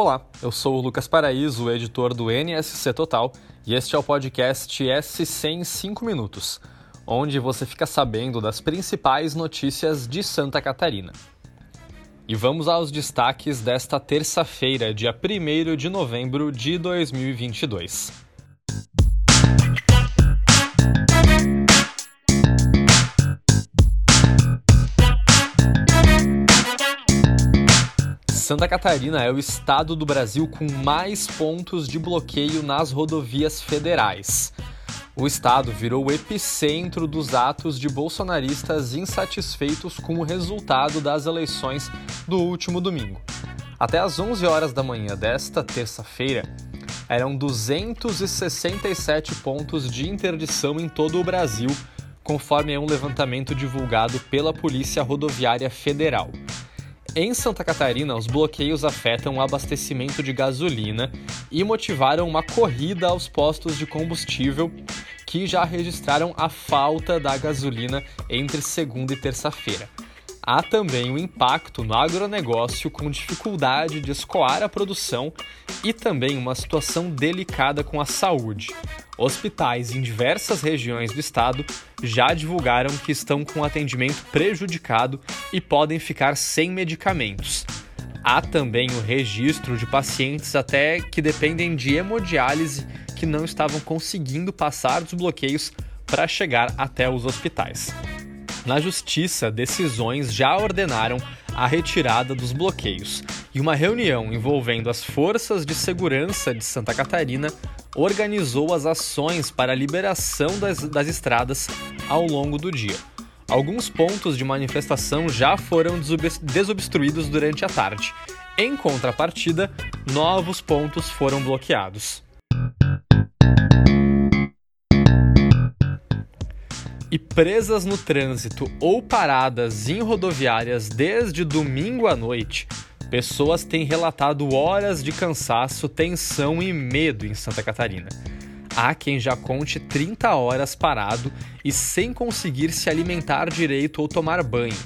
Olá, eu sou o Lucas Paraíso, editor do NSC Total, e este é o podcast SC em 5 minutos, onde você fica sabendo das principais notícias de Santa Catarina. E vamos aos destaques desta terça-feira, dia 1 de novembro de 2022. Santa Catarina é o estado do Brasil com mais pontos de bloqueio nas rodovias federais. O estado virou o epicentro dos atos de bolsonaristas insatisfeitos com o resultado das eleições do último domingo. Até às 11 horas da manhã desta terça-feira, eram 267 pontos de interdição em todo o Brasil, conforme é um levantamento divulgado pela Polícia Rodoviária Federal. Em Santa Catarina, os bloqueios afetam o abastecimento de gasolina e motivaram uma corrida aos postos de combustível que já registraram a falta da gasolina entre segunda e terça-feira. Há também o impacto no agronegócio com dificuldade de escoar a produção e também uma situação delicada com a saúde. Hospitais em diversas regiões do estado já divulgaram que estão com atendimento prejudicado e podem ficar sem medicamentos. Há também o registro de pacientes até que dependem de hemodiálise que não estavam conseguindo passar dos bloqueios para chegar até os hospitais. Na justiça, decisões já ordenaram a retirada dos bloqueios e uma reunião envolvendo as forças de segurança de Santa Catarina organizou as ações para a liberação das, das estradas ao longo do dia. Alguns pontos de manifestação já foram desobstruídos durante a tarde. Em contrapartida, novos pontos foram bloqueados. E presas no trânsito ou paradas em rodoviárias desde domingo à noite, pessoas têm relatado horas de cansaço, tensão e medo em Santa Catarina. Há quem já conte 30 horas parado e sem conseguir se alimentar direito ou tomar banho.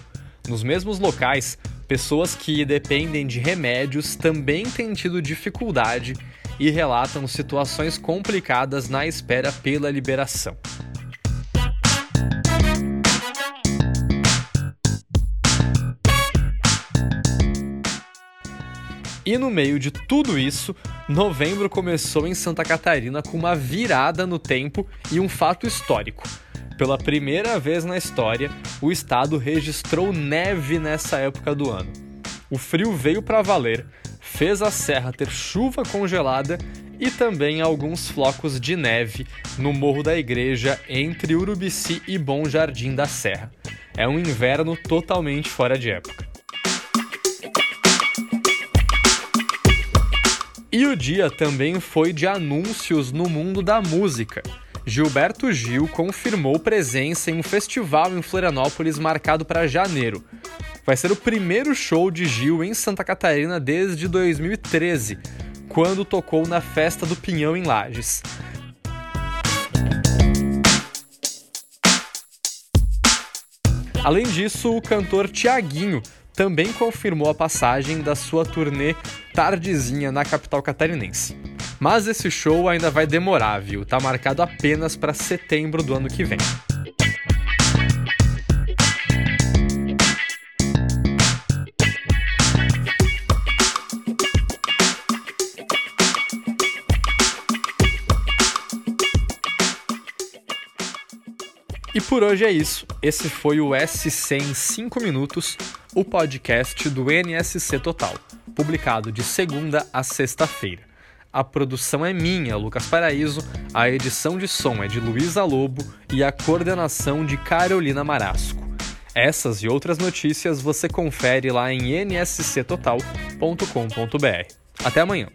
Nos mesmos locais, pessoas que dependem de remédios também têm tido dificuldade e relatam situações complicadas na espera pela liberação. E no meio de tudo isso, novembro começou em Santa Catarina com uma virada no tempo e um fato histórico. Pela primeira vez na história, o estado registrou neve nessa época do ano. O frio veio para valer, fez a serra ter chuva congelada e também alguns flocos de neve no Morro da Igreja entre Urubici e Bom Jardim da Serra. É um inverno totalmente fora de época. E o dia também foi de anúncios no mundo da música. Gilberto Gil confirmou presença em um festival em Florianópolis marcado para janeiro. Vai ser o primeiro show de Gil em Santa Catarina desde 2013, quando tocou na Festa do Pinhão em Lages. Além disso, o cantor Tiaguinho também confirmou a passagem da sua turnê tardezinha na capital catarinense. Mas esse show ainda vai demorar, viu? Tá marcado apenas para setembro do ano que vem. E por hoje é isso. Esse foi o SC em 5 minutos, o podcast do NSC Total, publicado de segunda a sexta-feira. A produção é minha, Lucas Paraíso, a edição de som é de Luísa Lobo e a coordenação de Carolina Marasco. Essas e outras notícias você confere lá em nsctotal.com.br. Até amanhã!